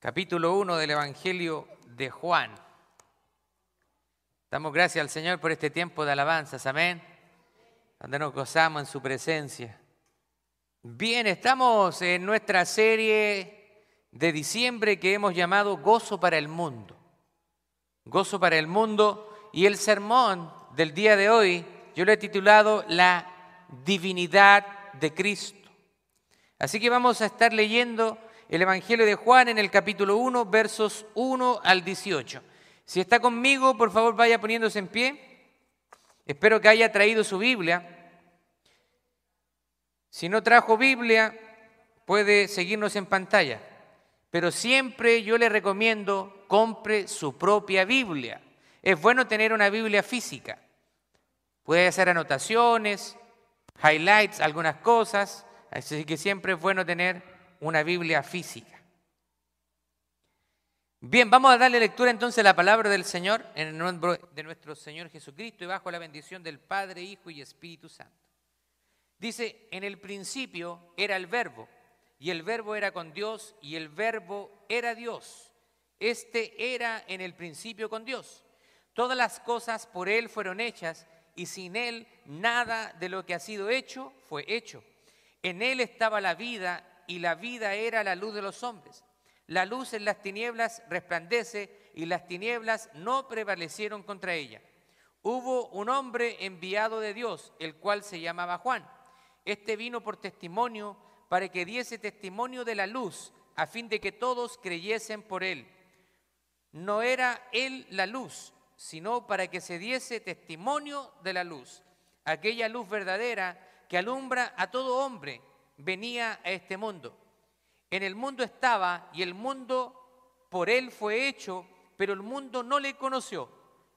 capítulo 1 del Evangelio de Juan. Damos gracias al Señor por este tiempo de alabanzas, amén, donde nos gozamos en su presencia. Bien, estamos en nuestra serie de diciembre que hemos llamado Gozo para el Mundo. Gozo para el Mundo y el sermón del día de hoy yo lo he titulado La divinidad de Cristo. Así que vamos a estar leyendo el Evangelio de Juan en el capítulo 1, versos 1 al 18. Si está conmigo, por favor vaya poniéndose en pie. Espero que haya traído su Biblia. Si no trajo Biblia, puede seguirnos en pantalla. Pero siempre yo le recomiendo compre su propia Biblia. Es bueno tener una Biblia física. Puede hacer anotaciones, highlights, algunas cosas. Así que siempre es bueno tener una Biblia física. Bien, vamos a darle lectura entonces a la palabra del Señor en el nombre de nuestro Señor Jesucristo y bajo la bendición del Padre, Hijo y Espíritu Santo. Dice, en el principio era el verbo, y el verbo era con Dios, y el verbo era Dios. Este era en el principio con Dios. Todas las cosas por Él fueron hechas, y sin Él nada de lo que ha sido hecho fue hecho. En Él estaba la vida, y la vida era la luz de los hombres. La luz en las tinieblas resplandece y las tinieblas no prevalecieron contra ella. Hubo un hombre enviado de Dios, el cual se llamaba Juan. Este vino por testimonio para que diese testimonio de la luz, a fin de que todos creyesen por él. No era él la luz, sino para que se diese testimonio de la luz. Aquella luz verdadera que alumbra a todo hombre venía a este mundo. En el mundo estaba y el mundo por él fue hecho, pero el mundo no le conoció.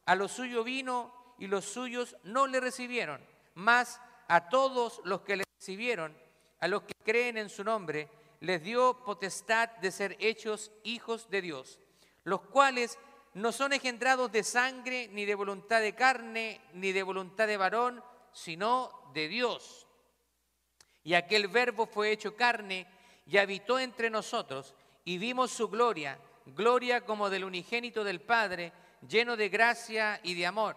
A lo suyo vino y los suyos no le recibieron. Mas a todos los que le recibieron, a los que creen en su nombre, les dio potestad de ser hechos hijos de Dios, los cuales no son engendrados de sangre, ni de voluntad de carne, ni de voluntad de varón, sino de Dios. Y aquel verbo fue hecho carne y habitó entre nosotros y vimos su gloria, gloria como del unigénito del Padre, lleno de gracia y de amor.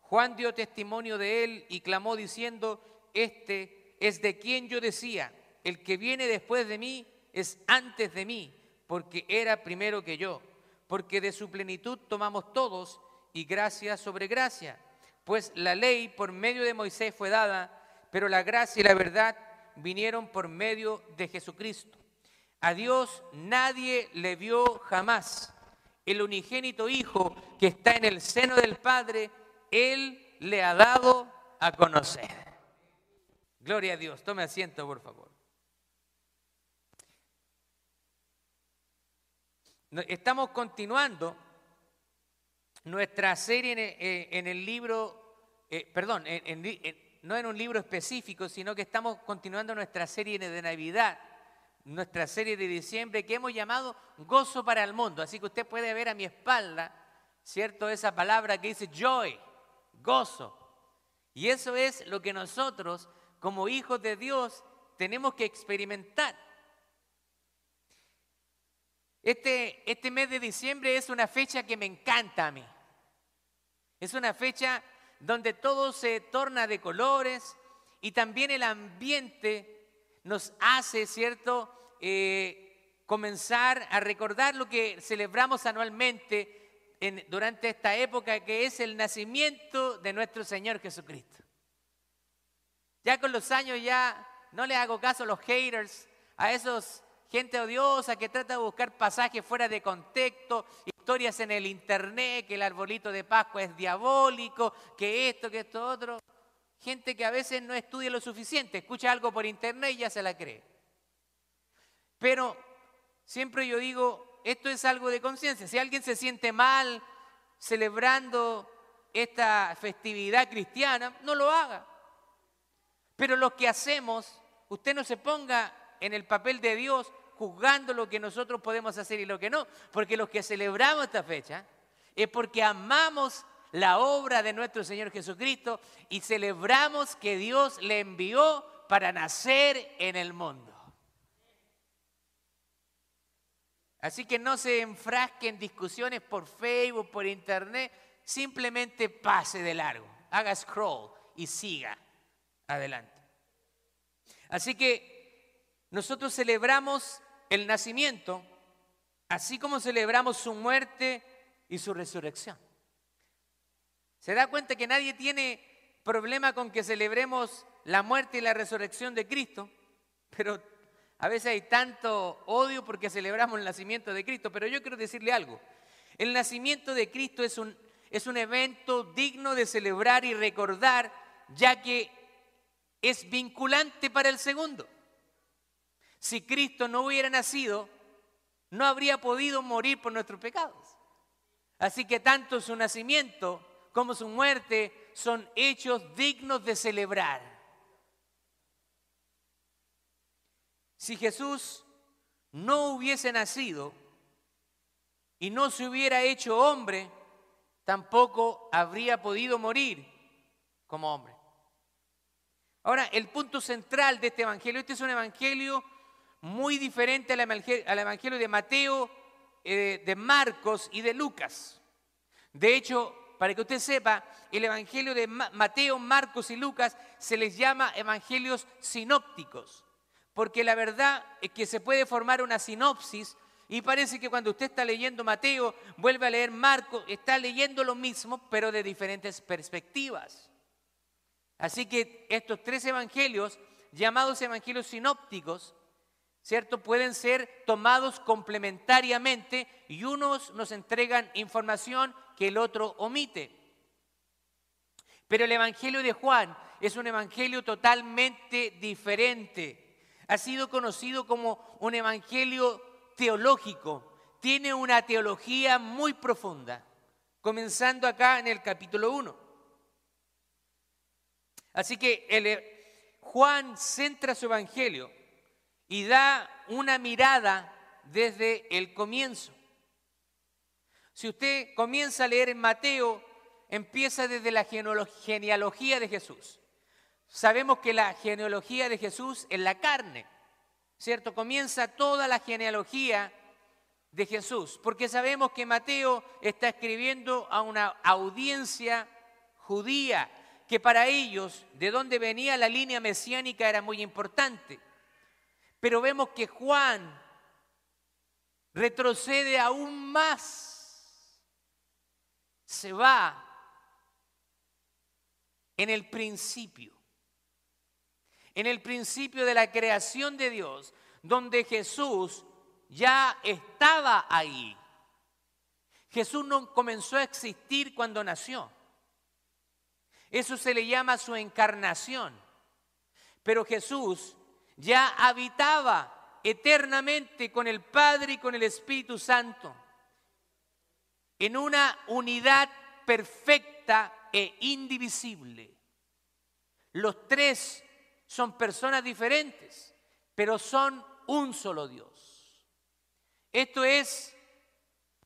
Juan dio testimonio de él y clamó diciendo, este es de quien yo decía, el que viene después de mí es antes de mí, porque era primero que yo, porque de su plenitud tomamos todos y gracia sobre gracia, pues la ley por medio de Moisés fue dada, pero la gracia y la verdad vinieron por medio de Jesucristo. A Dios nadie le vio jamás. El unigénito Hijo que está en el seno del Padre, Él le ha dado a conocer. Gloria a Dios. Tome asiento, por favor. Estamos continuando nuestra serie en el, eh, libro, eh, perdón, en, no en un libro específico, sino que estamos continuando nuestra serie de Navidad, nuestra serie de diciembre que hemos llamado Gozo para el Mundo. Así que usted puede ver a mi espalda, ¿cierto? Esa palabra que dice joy, gozo. Y eso es lo que nosotros, como hijos de Dios, tenemos que experimentar. Este, este mes de diciembre es una fecha que me encanta a mí. Es una fecha donde todo se torna de colores y también el ambiente nos hace, ¿cierto?, eh, comenzar a recordar lo que celebramos anualmente durante esta época, que es el nacimiento de nuestro Señor Jesucristo. Ya con los años ya no le hago caso a los haters, a esos gente odiosa que trata de buscar pasajes fuera de contexto, historias en el internet, que el arbolito de Pascua es diabólico, que esto, que esto otro. Gente que a veces no estudia lo suficiente, escucha algo por internet y ya se la cree. Pero siempre yo digo, esto es algo de conciencia. Si alguien se siente mal celebrando esta festividad cristiana, no lo haga. Pero lo que hacemos, usted no se ponga en el papel de Dios juzgando lo que nosotros podemos hacer y lo que no, porque los que celebramos esta fecha es porque amamos la obra de nuestro Señor Jesucristo y celebramos que Dios le envió para nacer en el mundo. Así que no se enfrasque en discusiones por Facebook, por internet, simplemente pase de largo, haga scroll y siga adelante. Así que nosotros celebramos el nacimiento, así como celebramos su muerte y su resurrección. ¿Se da cuenta que nadie tiene problema con que celebremos la muerte y la resurrección de Cristo? Pero a veces hay tanto odio porque celebramos el nacimiento de Cristo, pero yo quiero decirle algo. El nacimiento de Cristo es un, es un evento digno de celebrar y recordar, ya que es vinculante para el segundo. Si Cristo no hubiera nacido, no habría podido morir por nuestros pecados. Así que tanto su nacimiento como su muerte son hechos dignos de celebrar. Si Jesús no hubiese nacido y no se hubiera hecho hombre, tampoco habría podido morir como hombre. Ahora, el punto central de este evangelio, este es un evangelio muy diferente al evangelio, de Mateo, eh, de Marcos y de Lucas. De hecho, para que usted sepa, el evangelio de Mateo, Marcos y Lucas se les llama evangelios sinópticos porque la verdad es que se puede formar una sinopsis y parece que cuando usted está leyendo Mateo, vuelve a leer Marco, está leyendo lo mismo, pero de diferentes perspectivas. Así que estos tres evangelios, llamados evangelios sinópticos, ¿cierto? Pueden ser tomados complementariamente y unos nos entregan información que el otro omite. Pero el evangelio de Juan es un evangelio totalmente diferente ha sido conocido como un evangelio teológico. Tiene una teología muy profunda, comenzando acá en el capítulo 1. Así que eh, Juan centra su evangelio y da una mirada desde el comienzo. Si usted comienza a leer en Mateo, empieza desde la genealogía de Jesús. Sabemos que la genealogía de Jesús es la carne, ¿cierto? Comienza toda la genealogía de Jesús, porque sabemos que Mateo está escribiendo a una audiencia judía, que para ellos, de donde venía la línea mesiánica era muy importante. Pero vemos que Juan retrocede aún más, se va en el principio en el principio de la creación de Dios, donde Jesús ya estaba ahí. Jesús no comenzó a existir cuando nació. Eso se le llama su encarnación. Pero Jesús ya habitaba eternamente con el Padre y con el Espíritu Santo en una unidad perfecta e indivisible. Los tres son personas diferentes, pero son un solo Dios. Esto es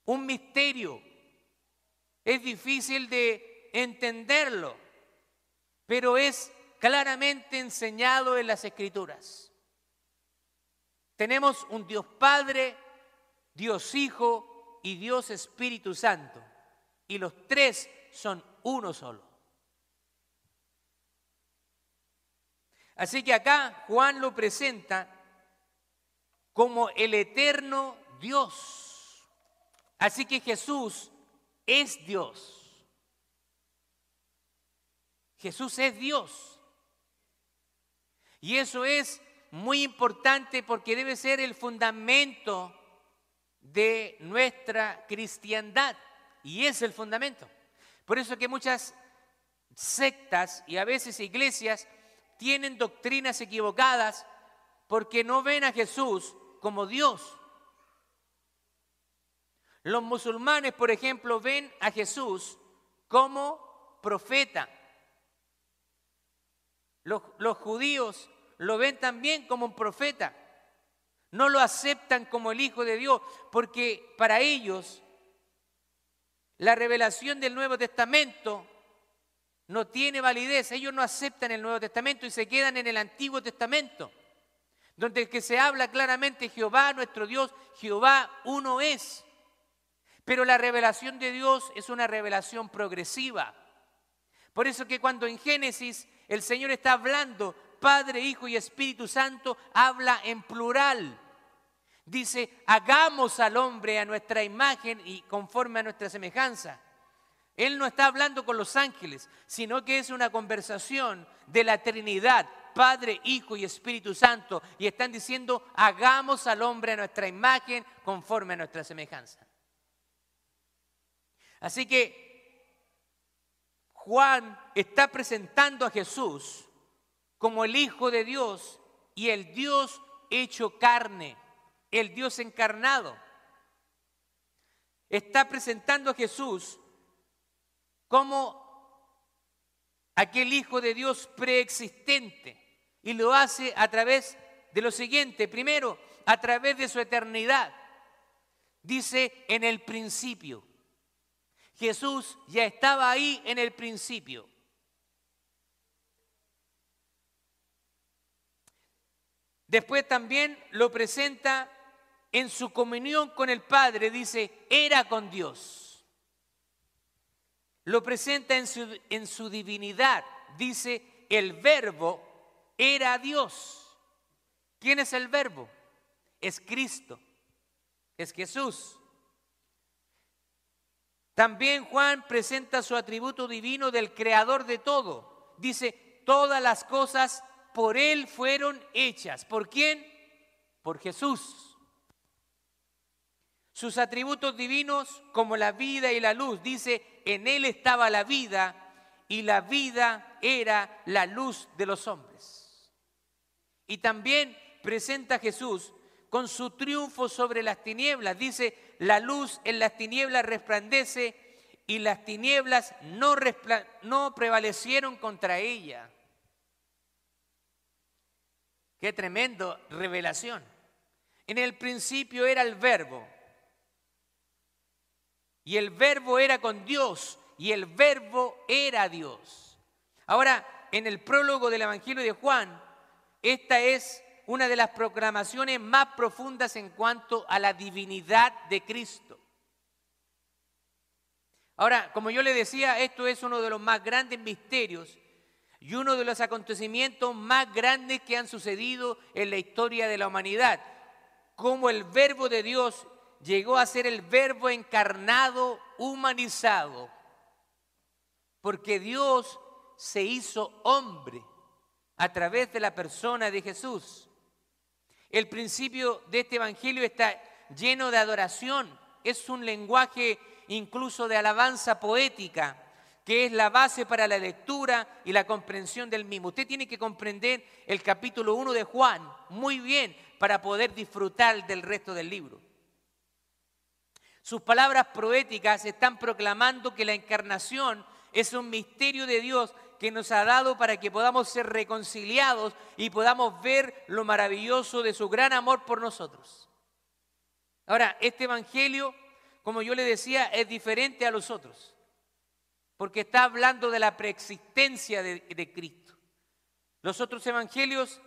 un misterio. Es difícil de entenderlo, pero es claramente enseñado en las Escrituras. Tenemos un Dios Padre, Dios Hijo y Dios Espíritu Santo. Y los tres son uno solo. Así que acá Juan lo presenta como el eterno Dios. Así que Jesús es Dios. Jesús es Dios. Y eso es muy importante porque debe ser el fundamento de nuestra cristiandad. Y es el fundamento. Por eso que muchas sectas y a veces iglesias tienen doctrinas equivocadas porque no ven a Jesús como Dios. Los musulmanes, por ejemplo, ven a Jesús como profeta. Los, judíos lo ven también como un profeta. No lo aceptan como el Hijo de Dios porque para ellos la revelación del Nuevo Testamento no tiene validez. Ellos no aceptan el Nuevo Testamento y se quedan en el Antiguo Testamento. donde que se habla claramente Jehová nuestro Dios, Jehová uno es. Pero la revelación de Dios es una revelación progresiva. Por eso que cuando en Génesis el Señor está hablando, Padre, Hijo y Espíritu Santo, habla en plural. Dice, hagamos al hombre a nuestra imagen y conforme a nuestra semejanza. Él no está hablando con los ángeles, sino que es una conversación de la Trinidad, Padre, Hijo y Espíritu Santo. Y están diciendo, hagamos al hombre a nuestra imagen conforme a nuestra semejanza. Así que Juan está presentando a Jesús como el Hijo de Dios y el Dios hecho carne, el Dios encarnado. Está presentando a Jesús como aquel Hijo de Dios preexistente y lo hace a través de lo siguiente. Primero, a través de su eternidad. Dice en el principio. Jesús ya estaba ahí en el principio. Después también lo presenta en su comunión con el Padre, dice, era con Dios. Lo presenta en su, en su divinidad, dice, el verbo era Dios. ¿Quién es el verbo? Es Cristo, es Jesús. También Juan presenta su atributo divino del creador de todo. Dice, todas las cosas por Él fueron hechas. ¿Por quién? Por Jesús. Sus atributos divinos como la vida y la luz. Dice, en Él estaba la vida y la vida era la luz de los hombres. Y también presenta Jesús con su triunfo sobre las tinieblas. Dice, la luz en las tinieblas resplandece y las tinieblas no, no prevalecieron contra ella. Qué tremendo revelación. En el principio era el verbo. Y el verbo era con Dios. Y el verbo era Dios. Ahora, en el prólogo del Evangelio de Juan, esta es una de las proclamaciones más profundas en cuanto a la divinidad de Cristo. Ahora, como yo le decía, esto es uno de los más grandes misterios y uno de los acontecimientos más grandes que han sucedido en la historia de la humanidad. Como el verbo de Dios llegó a ser el verbo encarnado, humanizado. Porque Dios se hizo hombre a través de la persona de Jesús. El principio de este Evangelio está lleno de adoración. Es un lenguaje incluso de alabanza poética, que es la base para la lectura y la comprensión del mismo. Usted tiene que comprender el capítulo 1 de Juan muy bien para poder disfrutar del resto del libro. Sus palabras poéticas están proclamando que la encarnación es un misterio de Dios que nos ha dado para que podamos ser reconciliados y podamos ver lo maravilloso de su gran amor por nosotros. Ahora, este Evangelio, como yo le decía, es diferente a los otros, porque está hablando de la preexistencia de, Cristo. Los otros Evangelios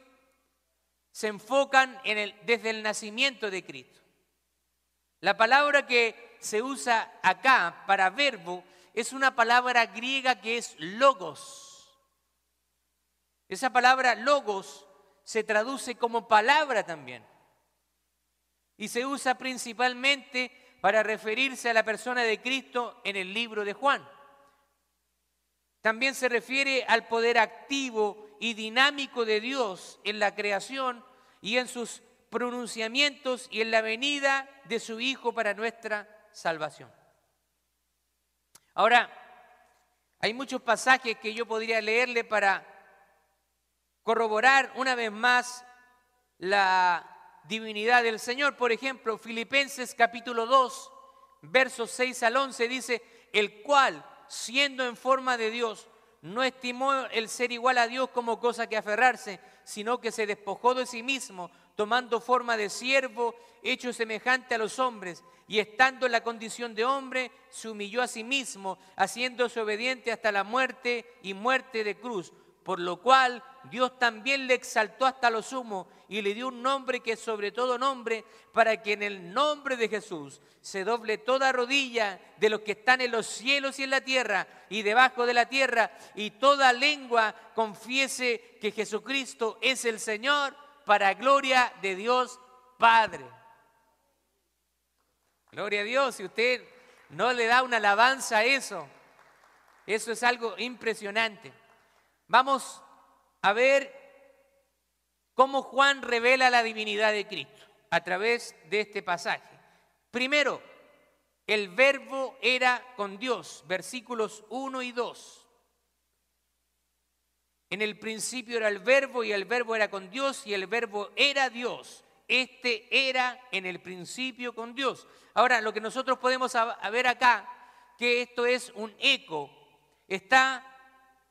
se enfocan desde el nacimiento de Cristo. La palabra que se usa acá para verbo es una palabra griega que es logos. Esa palabra logos se traduce como palabra también. Y se usa principalmente para referirse a la persona de Cristo en el libro de Juan. También se refiere al poder activo y dinámico de Dios en la creación y en sus pronunciamientos y en la venida de su Hijo para nuestra salvación. Ahora, hay muchos pasajes que yo podría leerle para corroborar una vez más la divinidad del Señor. Por ejemplo, Filipenses capítulo 2, versos 6 al 11 dice, el cual, siendo en forma de Dios, no estimó el ser igual a Dios como cosa que aferrarse, sino que se despojó de sí mismo, tomando forma de siervo, hecho semejante a los hombres, y estando en la condición de hombre, se humilló a sí mismo, haciéndose obediente hasta la muerte y muerte de cruz por lo cual Dios también le exaltó hasta lo sumo y le dio un nombre que es sobre todo nombre, para que en el nombre de Jesús se doble toda rodilla de los que están en los cielos y en la tierra y debajo de la tierra, y toda lengua confiese que Jesucristo es el Señor, para gloria de Dios Padre. Gloria a Dios, si usted no le da una alabanza a eso, eso es algo impresionante. Vamos a ver cómo Juan revela la divinidad de Cristo a través de este pasaje. Primero, el verbo era con Dios, versículos 1 y 2. En el principio era el verbo y el verbo era con Dios y el verbo era Dios. Este era en el principio con Dios. Ahora, lo que nosotros podemos ver acá, que esto es un eco, está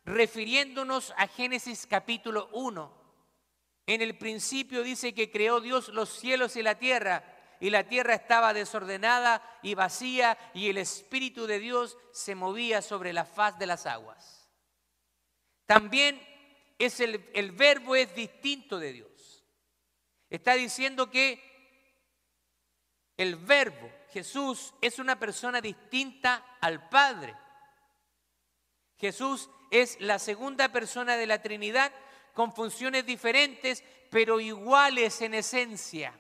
refiriéndonos a Génesis capítulo 1. En el principio dice que creó Dios los cielos y la tierra, y la tierra estaba desordenada y vacía, y el Espíritu de Dios se movía sobre la faz de las aguas. También es el, el verbo es distinto de Dios. Está diciendo que el verbo, Jesús, es una persona distinta al Padre. Jesús es la segunda persona de la Trinidad con funciones diferentes, pero iguales en esencia.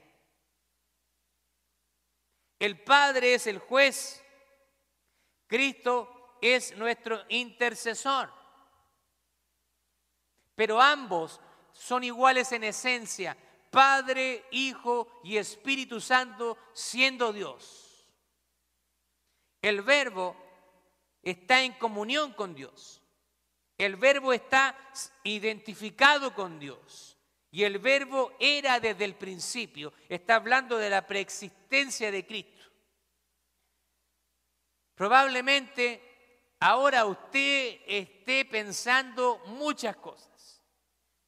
El Padre es el juez, Cristo es nuestro intercesor, pero ambos son iguales en esencia, Padre, Hijo y Espíritu Santo siendo Dios. El verbo está en comunión con Dios. El verbo está identificado con Dios. Y el verbo era desde el principio. Está hablando de la preexistencia de Cristo. Probablemente ahora usted esté pensando muchas cosas.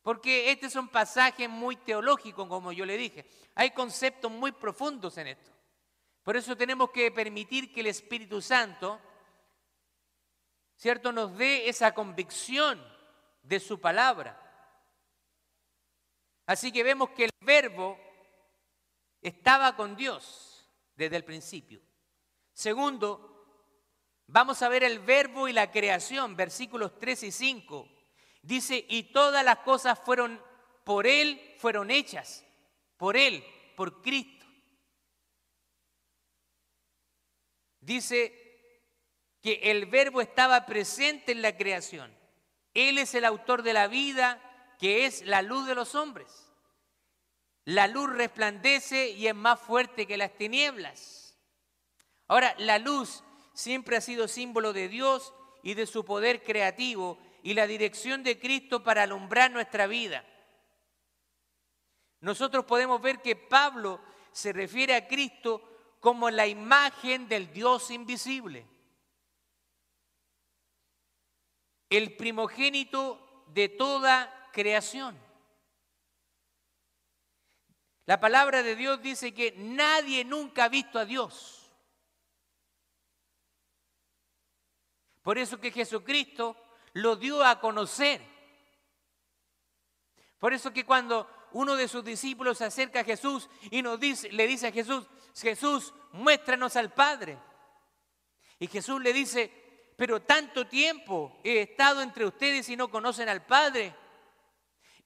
Porque este es un pasaje muy teológico, como yo le dije. Hay conceptos muy profundos en esto. Por eso tenemos que permitir que el Espíritu Santo ¿cierto? Nos dé esa convicción de su palabra. Así que vemos que el verbo estaba con Dios desde el principio. Segundo, vamos a ver el verbo y la creación, versículos 3 y 5. Dice, y todas las cosas fueron por Él, fueron hechas, por Él, por Cristo. Dice, que el verbo estaba presente en la creación. Él es el autor de la vida, que es la luz de los hombres. La luz resplandece y es más fuerte que las tinieblas. Ahora, la luz siempre ha sido símbolo de Dios y de su poder creativo y la dirección de Cristo para alumbrar nuestra vida. Nosotros podemos ver que Pablo se refiere a Cristo como la imagen del Dios invisible. El primogénito de toda creación. La palabra de Dios dice que nadie nunca ha visto a Dios. Por eso que Jesucristo lo dio a conocer. Por eso que cuando uno de sus discípulos se acerca a Jesús y nos dice, le dice a Jesús, Jesús, muéstranos al Padre. Y Jesús le dice, pero tanto tiempo he estado entre ustedes y no conocen al Padre.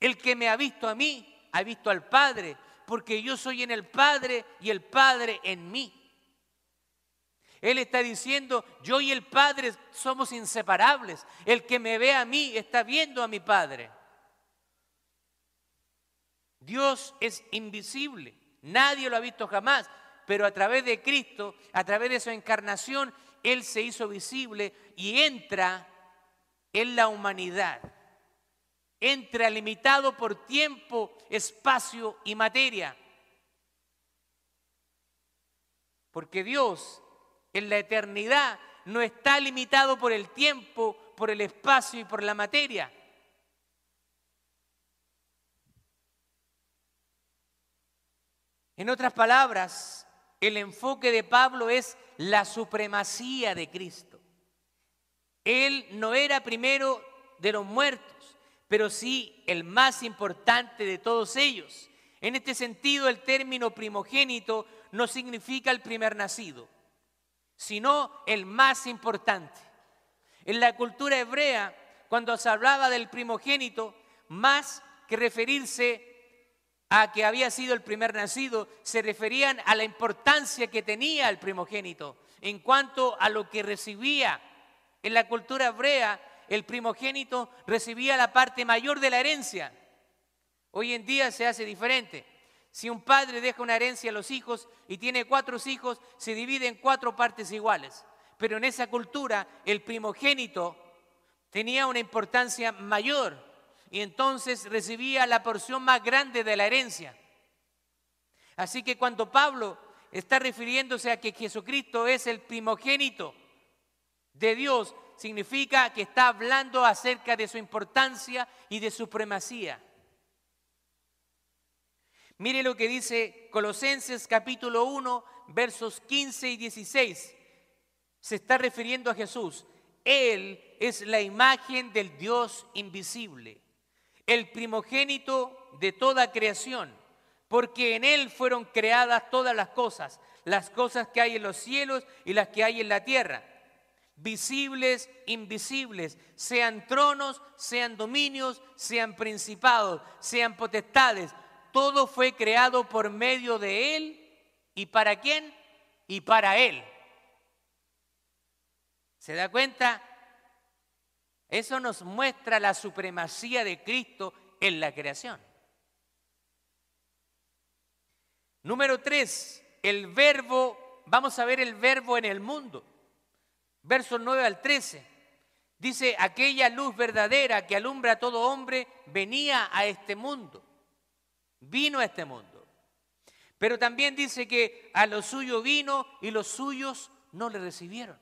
El que me ha visto a mí, ha visto al Padre, porque yo soy en el Padre y el Padre en mí. Él está diciendo, yo y el Padre somos inseparables. El que me ve a mí está viendo a mi Padre. Dios es invisible, nadie lo ha visto jamás, pero a través de Cristo, a través de su encarnación, él se hizo visible y entra en la humanidad. Entra limitado por tiempo, espacio y materia. Porque Dios en la eternidad no está limitado por el tiempo, por el espacio y por la materia. En otras palabras, el enfoque de Pablo es la supremacía de Cristo. Él no era primero de los muertos, pero sí el más importante de todos ellos. En este sentido, el término primogénito no significa el primer nacido, sino el más importante. En la cultura hebrea, cuando se hablaba del primogénito, más que referirse a que había sido el primer nacido, se referían a la importancia que tenía el primogénito en cuanto a lo que recibía. En la cultura hebrea, el primogénito recibía la parte mayor de la herencia. Hoy en día se hace diferente. Si un padre deja una herencia a los hijos y tiene cuatro hijos, se divide en cuatro partes iguales. Pero en esa cultura el primogénito tenía una importancia mayor y entonces recibía la porción más grande de la herencia. Así que cuando Pablo está refiriéndose a que Jesucristo es el primogénito de Dios, significa que está hablando acerca de su importancia y de su supremacía. Mire lo que dice Colosenses capítulo 1, versos 15 y 16. Se está refiriendo a Jesús. Él es la imagen del Dios invisible el primogénito de toda creación, porque en Él fueron creadas todas las cosas, las cosas que hay en los cielos y las que hay en la tierra, visibles, invisibles, sean tronos, sean dominios, sean principados, sean potestades, todo fue creado por medio de Él y para quién y para Él. ¿Se da cuenta? Eso nos muestra la supremacía de Cristo en la creación. Número tres, el verbo, vamos a ver el verbo en el mundo. Versos 9 al 13. Dice, aquella luz verdadera que alumbra a todo hombre venía a este mundo, vino a este mundo. Pero también dice que a lo suyo vino y los suyos no le recibieron.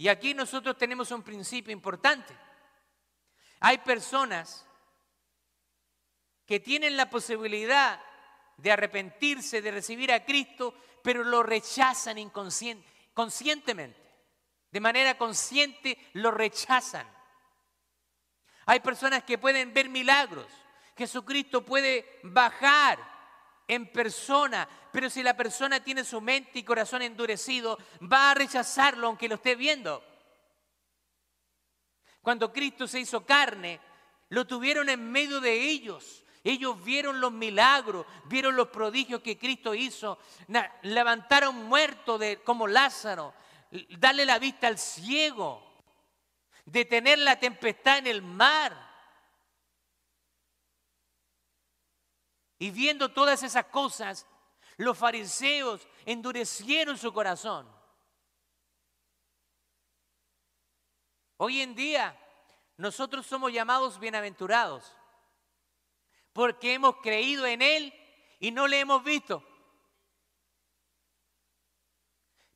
Y aquí nosotros tenemos un principio importante. Hay personas que tienen la posibilidad de arrepentirse, de recibir a Cristo, pero lo rechazan conscientemente. De manera consciente lo rechazan. Hay personas que pueden ver milagros. Jesucristo puede bajar en persona, pero si la persona tiene su mente y corazón endurecido, va a rechazarlo aunque lo esté viendo. Cuando Cristo se hizo carne, lo tuvieron en medio de ellos. Ellos vieron los milagros, vieron los prodigios que Cristo hizo, levantaron muertos de, como Lázaro, darle la vista al ciego, detener la tempestad en el mar. Y viendo todas esas cosas, los fariseos endurecieron su corazón. Hoy en día nosotros somos llamados bienaventurados porque hemos creído en Él y no le hemos visto.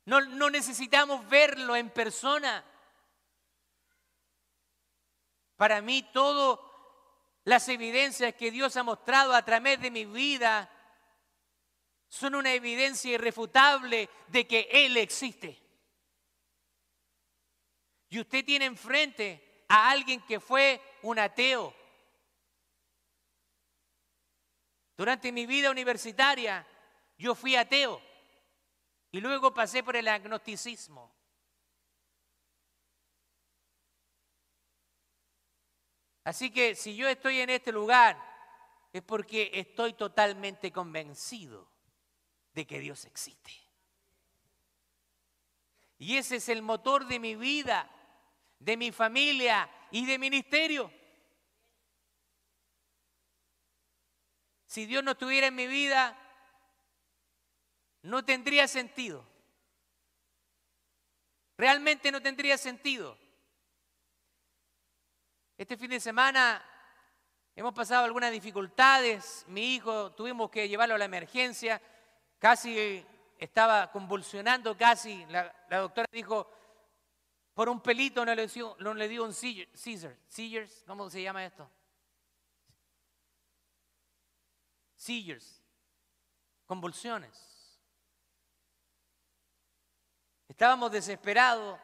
No, no necesitamos verlo en persona. Para mí todo las evidencias que Dios ha mostrado a través de mi vida son una evidencia irrefutable de que Él existe. Y usted tiene enfrente a alguien que fue un ateo. Durante mi vida universitaria yo fui ateo y luego pasé por el agnosticismo. Así que si yo estoy en este lugar es porque estoy totalmente convencido de que Dios existe. Y ese es el motor de mi vida, de mi familia y de ministerio. Si Dios no estuviera en mi vida, no tendría sentido. Realmente no tendría sentido. Este fin de semana hemos pasado algunas dificultades. Mi hijo tuvimos que llevarlo a la emergencia. Casi estaba convulsionando, casi. La, doctora dijo, por un pelito no le, dio, un seizure. Seizures, ¿cómo se llama esto? Seizures. Convulsiones. Estábamos desesperados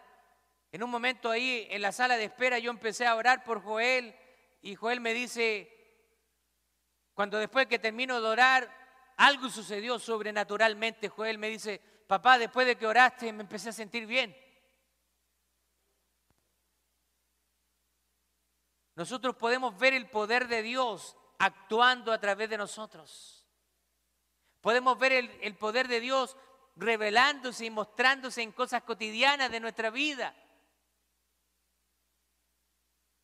En un momento ahí en la sala de espera yo empecé a orar por Joel y Joel me dice, cuando después que termino de orar, algo sucedió sobrenaturalmente. Joel me dice, papá, después de que oraste me empecé a sentir bien. Nosotros podemos ver el poder de Dios actuando a través de nosotros. Podemos ver el, el poder de Dios revelándose y mostrándose en cosas cotidianas de nuestra vida.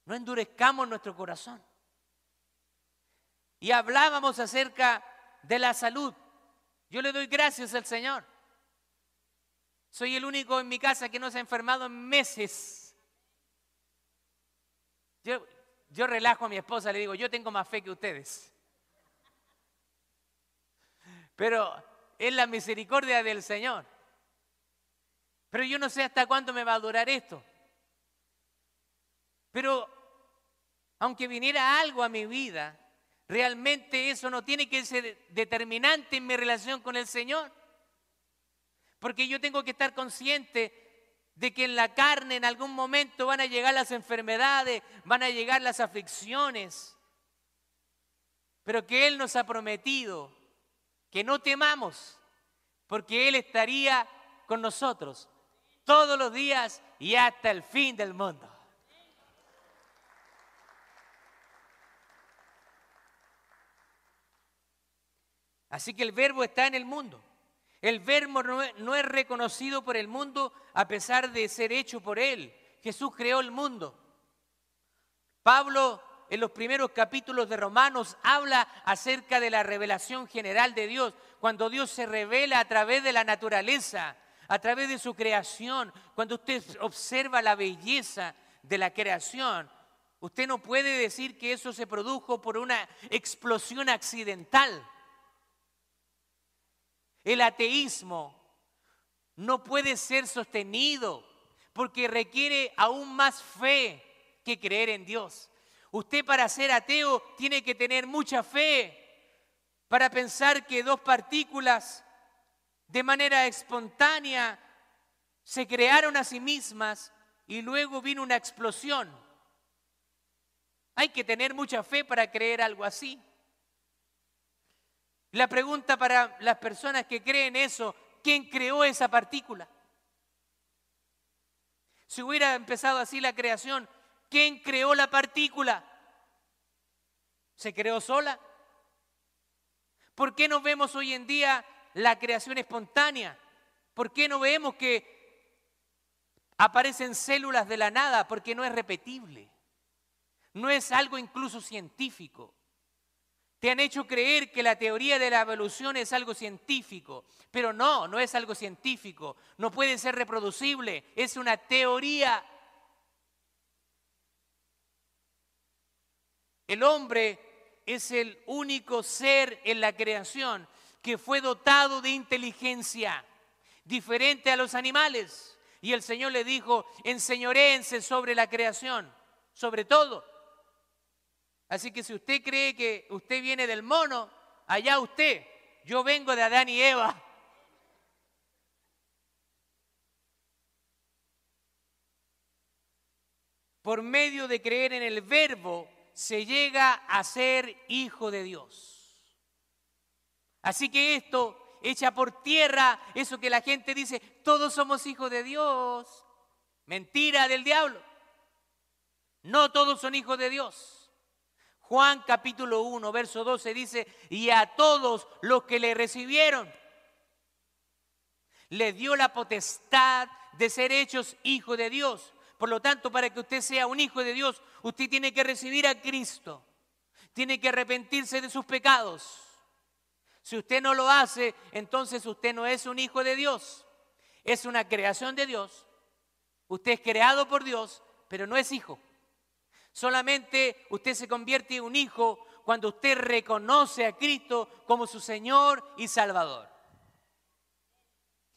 No endurezcamos nuestro corazón. Y hablábamos acerca de la salud. Yo le doy gracias al Señor. Soy el único en mi casa que no se ha enfermado en meses. Yo, yo relajo a mi esposa, le digo, yo tengo más fe que ustedes. Pero es la misericordia del Señor. Pero yo no sé hasta cuándo me va a durar esto. Pero aunque viniera algo a mi vida, realmente eso no tiene que ser determinante en mi relación con el Señor. Porque yo tengo que estar consciente de que en la carne en algún momento van a llegar las enfermedades, van a llegar las aflicciones, pero que Él nos ha prometido que no temamos, porque Él estaría con nosotros todos los días y hasta el fin del mundo. Así que el verbo está en el mundo. El verbo no es, reconocido por el mundo a pesar de ser hecho por él. Jesús creó el mundo. Pablo en los primeros capítulos de Romanos habla acerca de la revelación general de Dios, cuando Dios se revela a través de la naturaleza, a través de su creación, cuando usted observa la belleza de la creación, usted no puede decir que eso se produjo por una explosión accidental. El ateísmo no puede ser sostenido porque requiere aún más fe que creer en Dios. Usted para ser ateo tiene que tener mucha fe para pensar que dos partículas de manera espontánea se crearon a sí mismas y luego vino una explosión. Hay que tener mucha fe para creer algo así. La pregunta para las personas que creen eso, ¿quién creó esa partícula? Si hubiera empezado así la creación, ¿Quién creó la partícula? ¿Se creó sola? ¿Por qué no vemos hoy en día la creación espontánea? ¿Por qué no vemos que aparecen células de la nada? Porque no es repetible. No es algo incluso científico. Te han hecho creer que la teoría de la evolución es algo científico, pero no, no es algo científico. No puede ser reproducible, es una teoría El hombre es el único ser en la creación que fue dotado de inteligencia, diferente a los animales. Y el Señor le dijo, enseñoréense sobre la creación, sobre todo. Así que si usted cree que usted viene del mono, allá usted, yo vengo de Adán y Eva. Por medio de creer en el verbo, se llega a ser hijo de Dios. Así que esto echa por tierra eso que la gente dice, todos somos hijos de Dios. Mentira del diablo. No todos son hijos de Dios. Juan capítulo 1, verso 12 dice, y a todos los que le recibieron, le dio la potestad de ser hechos hijos de Dios. Por lo tanto, para que usted sea un hijo de Dios, usted tiene que recibir a Cristo. Tiene que arrepentirse de sus pecados. Si usted no lo hace, entonces usted no es un hijo de Dios. Es una creación de Dios. Usted es creado por Dios, pero no es hijo. Solamente usted se convierte en un hijo cuando usted reconoce a Cristo como su Señor y Salvador.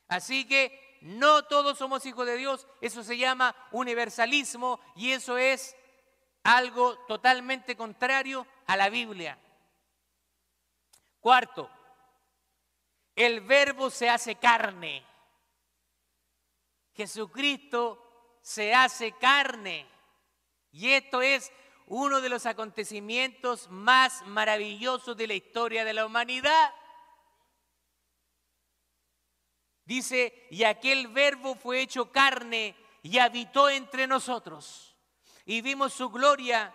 Así que no todos somos hijos de Dios, eso se llama universalismo y eso es algo totalmente contrario a la Biblia. Cuarto, el verbo se hace carne. Jesucristo se hace carne. Y esto es uno de los acontecimientos más maravillosos de la historia de la humanidad. Dice, y aquel verbo fue hecho carne y habitó entre nosotros. Y vimos su gloria,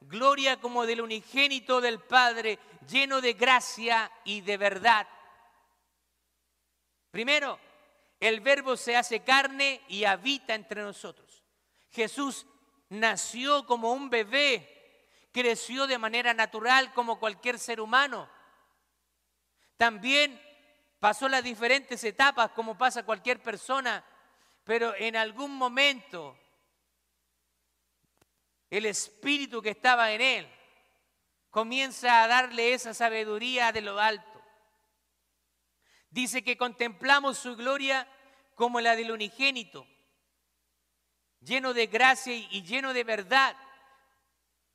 gloria como del unigénito del Padre, lleno de gracia y de verdad. Primero, el verbo se hace carne y habita entre nosotros. Jesús nació como un bebé, creció de manera natural como cualquier ser humano. También pasó las diferentes etapas como pasa cualquier persona, pero en algún momento el espíritu que estaba en él comienza a darle esa sabiduría de lo alto. Dice que contemplamos su gloria como la del unigénito lleno de gracia y lleno de verdad.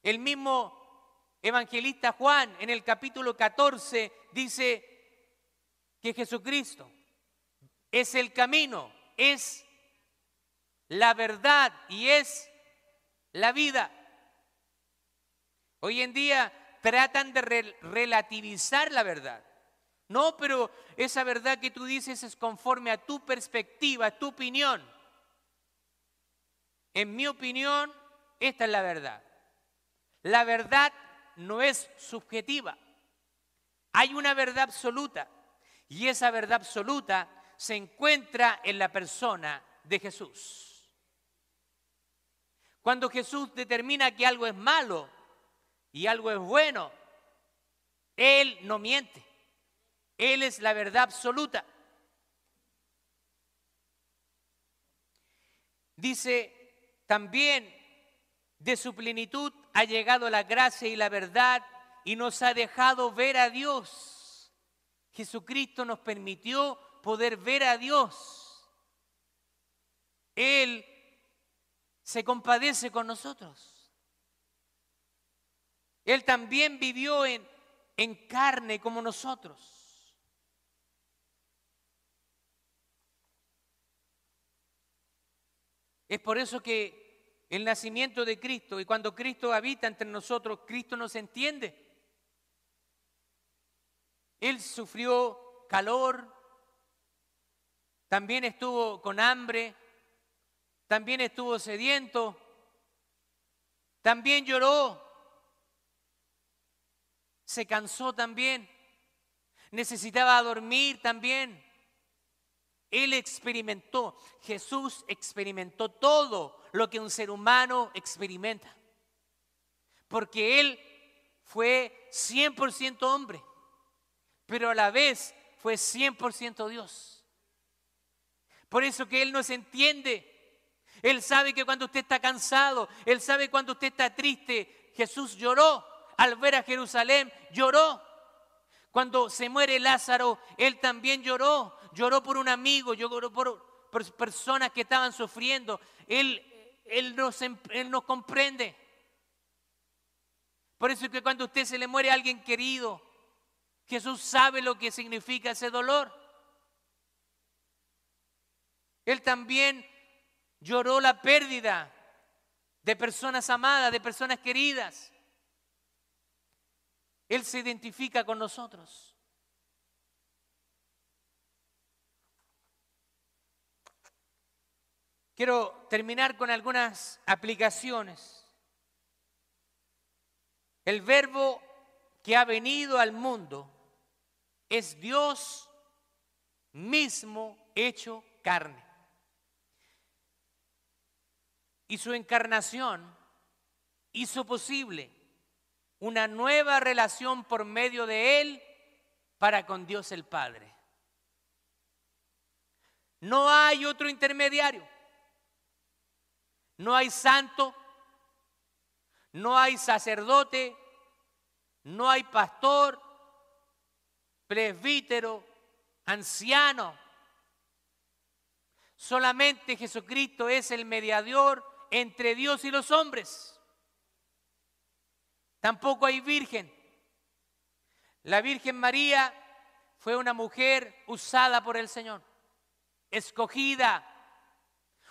El mismo evangelista Juan en el capítulo 14 dice que Jesucristo es el camino, es la verdad y es la vida. Hoy en día tratan de relativizar la verdad. No, pero esa verdad que tú dices es conforme a tu perspectiva, a tu opinión. En mi opinión, esta es la verdad. La verdad no es subjetiva. Hay una verdad absoluta y esa verdad absoluta se encuentra en la persona de Jesús. Cuando Jesús determina que algo es malo y algo es bueno, Él no miente. Él es la verdad absoluta. Dice también de su plenitud ha llegado la gracia y la verdad y nos ha dejado ver a Dios. Jesucristo nos permitió poder ver a Dios. Él se compadece con nosotros. Él también vivió en, carne como nosotros. Es por eso que el nacimiento de Cristo y cuando Cristo habita entre nosotros, Cristo nos entiende. Él sufrió calor, también estuvo con hambre, también estuvo sediento, también lloró, se cansó también, necesitaba dormir también. Él experimentó, Jesús experimentó todo lo que un ser humano experimenta. Porque Él fue 100% hombre, pero a la vez fue 100% Dios. Por eso que Él nos entiende. Él sabe que cuando usted está cansado, Él sabe cuando usted está triste. Jesús lloró al ver a Jerusalén, lloró. Cuando se muere Lázaro, Él también lloró. Lloró por un amigo, lloró por, personas que estaban sufriendo. Él él nos, em, él nos comprende. Por eso es que cuando a usted se le muere a alguien querido, Jesús sabe lo que significa ese dolor. Él también lloró la pérdida de personas amadas, de personas queridas. Él se identifica con nosotros. Quiero terminar con algunas aplicaciones. El verbo que ha venido al mundo es Dios mismo hecho carne. Y su encarnación hizo posible una nueva relación por medio de Él para con Dios el Padre. No hay otro intermediario. No hay santo, no hay sacerdote, no hay pastor, presbítero, anciano. Solamente Jesucristo es el mediador entre Dios y los hombres. Tampoco hay virgen. La Virgen María fue una mujer usada por el Señor, escogida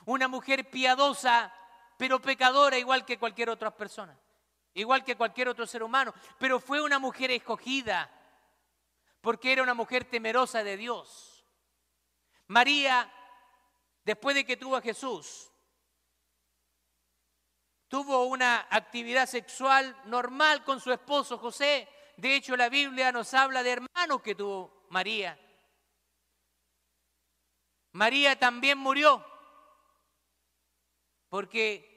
una mujer piadosa, pero pecadora igual que cualquier otra persona, igual que cualquier otro ser humano, pero fue una mujer escogida porque era una mujer temerosa de Dios. María, después de que tuvo a Jesús, tuvo una actividad sexual normal con su esposo José. De hecho, la Biblia nos habla de hermanos que tuvo María. María también murió porque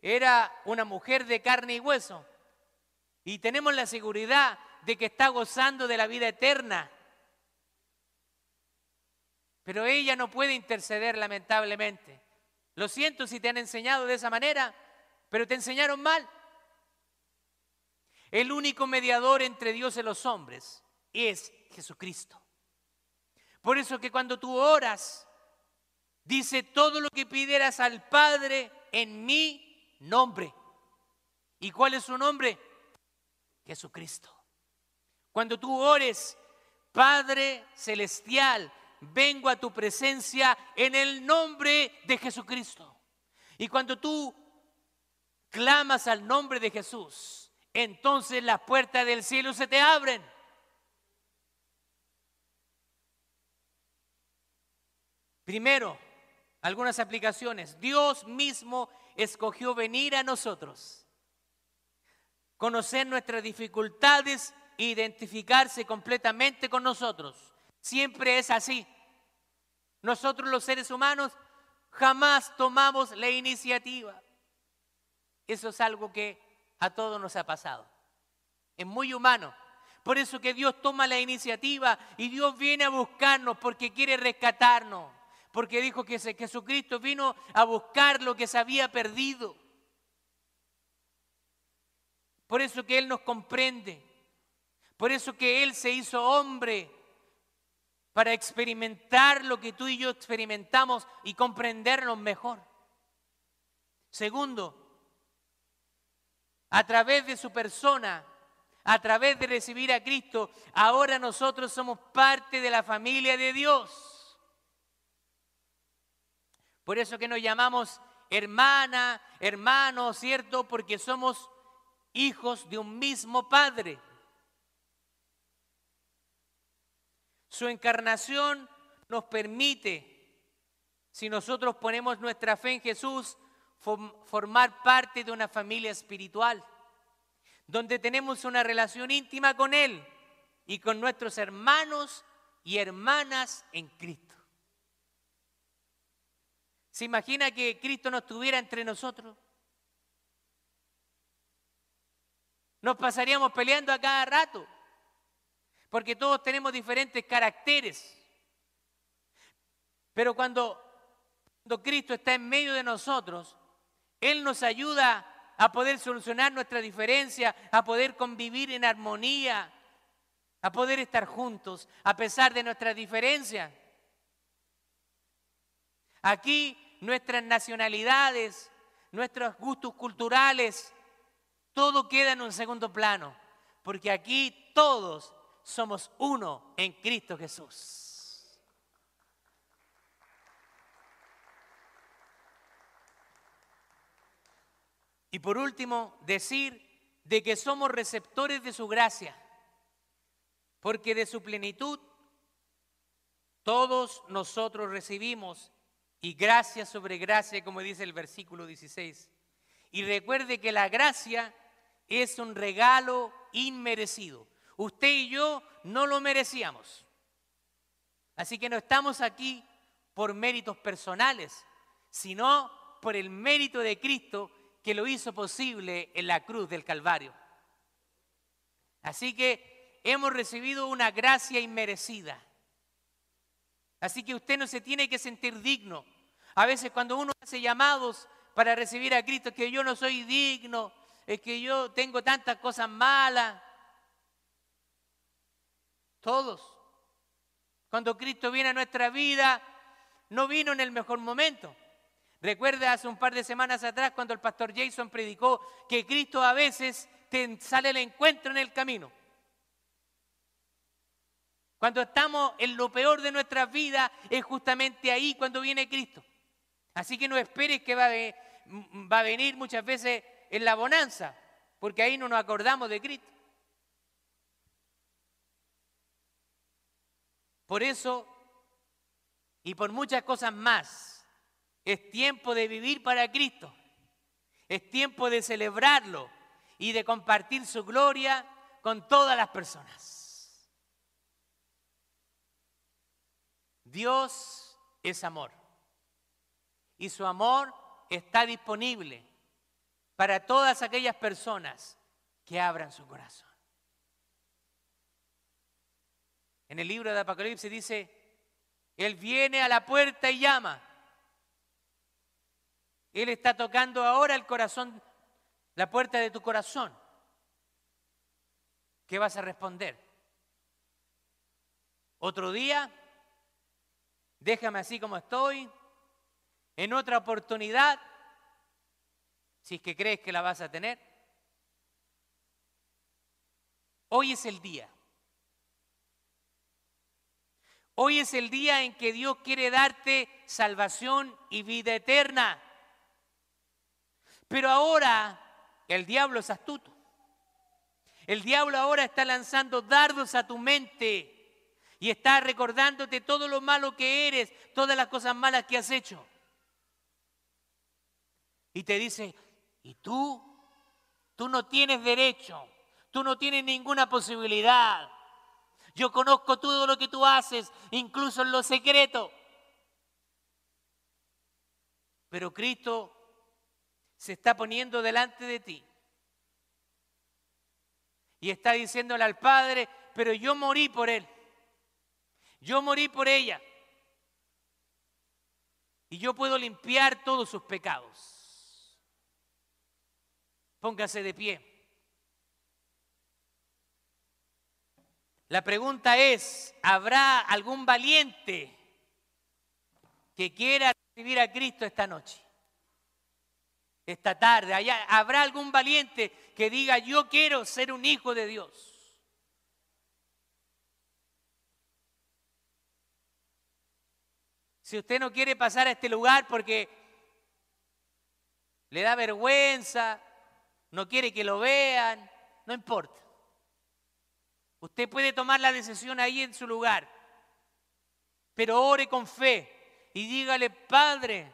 era una mujer de carne y hueso. Y tenemos la seguridad de que está gozando de la vida eterna. Pero ella no puede interceder lamentablemente. Lo siento si te han enseñado de esa manera, pero te enseñaron mal. El único mediador entre Dios y los hombres es Jesucristo. Por eso que cuando tú oras, dice todo lo que pidieras al Padre en mi nombre. ¿Y cuál es su nombre? Jesucristo. Cuando tú ores, Padre Celestial, vengo a tu presencia en el nombre de Jesucristo. Y cuando tú clamas al nombre de Jesús, entonces las puertas del cielo se te abren. Primero, algunas aplicaciones. Dios mismo escogió venir a nosotros, conocer nuestras dificultades identificarse completamente con nosotros. Siempre es así. Nosotros los seres humanos jamás tomamos la iniciativa. Eso es algo que a todos nos ha pasado. Es muy humano. Por eso que Dios toma la iniciativa y Dios viene a buscarnos porque quiere rescatarnos porque dijo que Jesucristo vino a buscar lo que se había perdido. Por eso que Él nos comprende, por eso que Él se hizo hombre para experimentar lo que tú y yo experimentamos y comprendernos mejor. Segundo, a través de su persona, a través de recibir a Cristo, ahora nosotros somos parte de la familia de Dios. Por eso que nos llamamos hermana, hermano, ¿cierto? Porque somos hijos de un mismo Padre. Su encarnación nos permite, si nosotros ponemos nuestra fe en Jesús, formar parte de una familia espiritual, donde tenemos una relación íntima con Él y con nuestros hermanos y hermanas en Cristo. ¿Se imagina que Cristo no estuviera entre nosotros? Nos pasaríamos peleando a cada rato, porque todos tenemos diferentes caracteres. Pero cuando, cuando Cristo está en medio de nosotros, Él nos ayuda a poder solucionar nuestra diferencia, a poder convivir en armonía, a poder estar juntos a pesar de nuestras diferencias. Aquí nuestras nacionalidades, nuestros gustos culturales, todo queda en un segundo plano, porque aquí todos somos uno en Cristo Jesús. Y por último, decir de que somos receptores de su gracia, porque de su plenitud todos nosotros recibimos y gracia sobre gracia, como dice el versículo 16. Y recuerde que la gracia es un regalo inmerecido. Usted y yo no lo merecíamos. Así que no estamos aquí por méritos personales, sino por el mérito de Cristo que lo hizo posible en la cruz del Calvario. Así que hemos recibido una gracia inmerecida. Así que usted no se tiene que sentir digno. A veces cuando uno hace llamados para recibir a Cristo, es que yo no soy digno, es que yo tengo tantas cosas malas. Todos. Cuando Cristo viene a nuestra vida, no vino en el mejor momento. Recuerda hace un par de semanas atrás cuando el pastor Jason predicó que Cristo a veces te sale el encuentro en el camino. Cuando estamos en lo peor de nuestra vida, es justamente ahí cuando viene Cristo. Así que no esperes que va a, venir muchas veces en la bonanza, porque ahí no nos acordamos de Cristo. Por eso, y por muchas cosas más, es tiempo de vivir para Cristo. Es tiempo de celebrarlo y de compartir su gloria con todas las personas. Dios es amor y su amor está disponible para todas aquellas personas que abran su corazón. En el libro de Apocalipsis dice, Él viene a la puerta y llama. Él está tocando ahora el corazón, la puerta de tu corazón. ¿Qué vas a responder? Otro día, déjame así como estoy, en otra oportunidad, si es que crees que la vas a tener. Hoy es el día. Hoy es el día en que Dios quiere darte salvación y vida eterna. Pero ahora el diablo es astuto. El diablo ahora está lanzando dardos a tu mente y está recordándote todo lo malo que eres, todas las cosas malas que has hecho y te dice, ¿y tú? Tú no tienes derecho, tú no tienes ninguna posibilidad. Yo conozco todo lo que tú haces, incluso en lo secreto. Pero Cristo se está poniendo delante de ti y está diciéndole al Padre, pero yo morí por él, yo morí por ella y yo puedo limpiar todos sus pecados. Póngase de pie. La pregunta es, ¿habrá algún valiente que quiera recibir a Cristo esta noche? Esta tarde, ¿habrá algún valiente que diga, yo quiero ser un hijo de Dios? Si usted no quiere pasar a este lugar porque le da vergüenza, no quiere que lo vean, no importa. Usted puede tomar la decisión ahí en su lugar, pero ore con fe y dígale, Padre,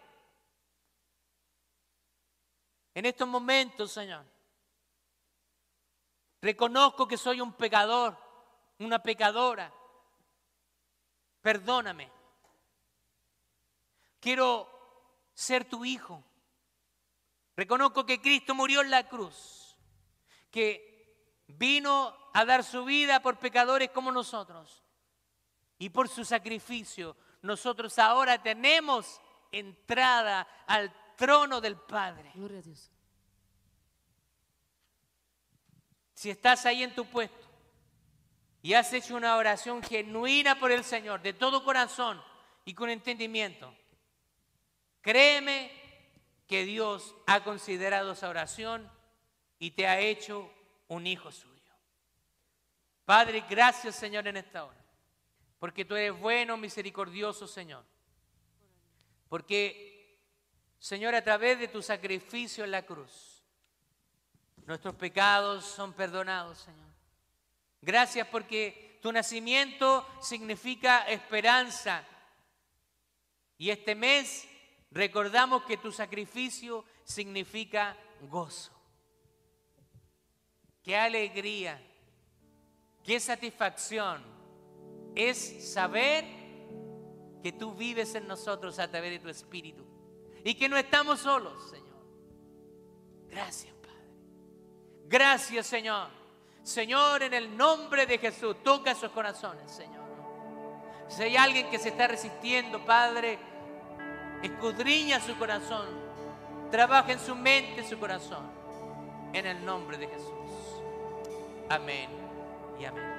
en estos momentos, Señor, reconozco que soy un pecador, una pecadora. Perdóname. Quiero ser tu hijo. Reconozco que Cristo murió en la cruz, que vino a dar su vida por pecadores como nosotros. Y por su sacrificio nosotros ahora tenemos entrada al trono del Padre. Gloria a Dios. Si estás ahí en tu puesto y has hecho una oración genuina por el Señor, de todo corazón y con entendimiento, créeme que Dios ha considerado esa oración y te ha hecho un hijo suyo. Padre, gracias Señor en esta hora, porque tú eres bueno, misericordioso Señor. Porque, Señor, a través de tu sacrificio en la cruz, nuestros pecados son perdonados, Señor. Gracias porque tu nacimiento significa esperanza. Y este mes recordamos que tu sacrificio significa gozo. Qué alegría, qué satisfacción es saber que tú vives en nosotros a través de tu Espíritu y que no estamos solos, Señor. Gracias, Padre. Gracias, Señor. Señor, en el nombre de Jesús, toca sus corazones, Señor. Si hay alguien que se está resistiendo, Padre, escudriña su corazón, trabaja en su mente, su corazón, en el nombre de Jesús. Amén y amén.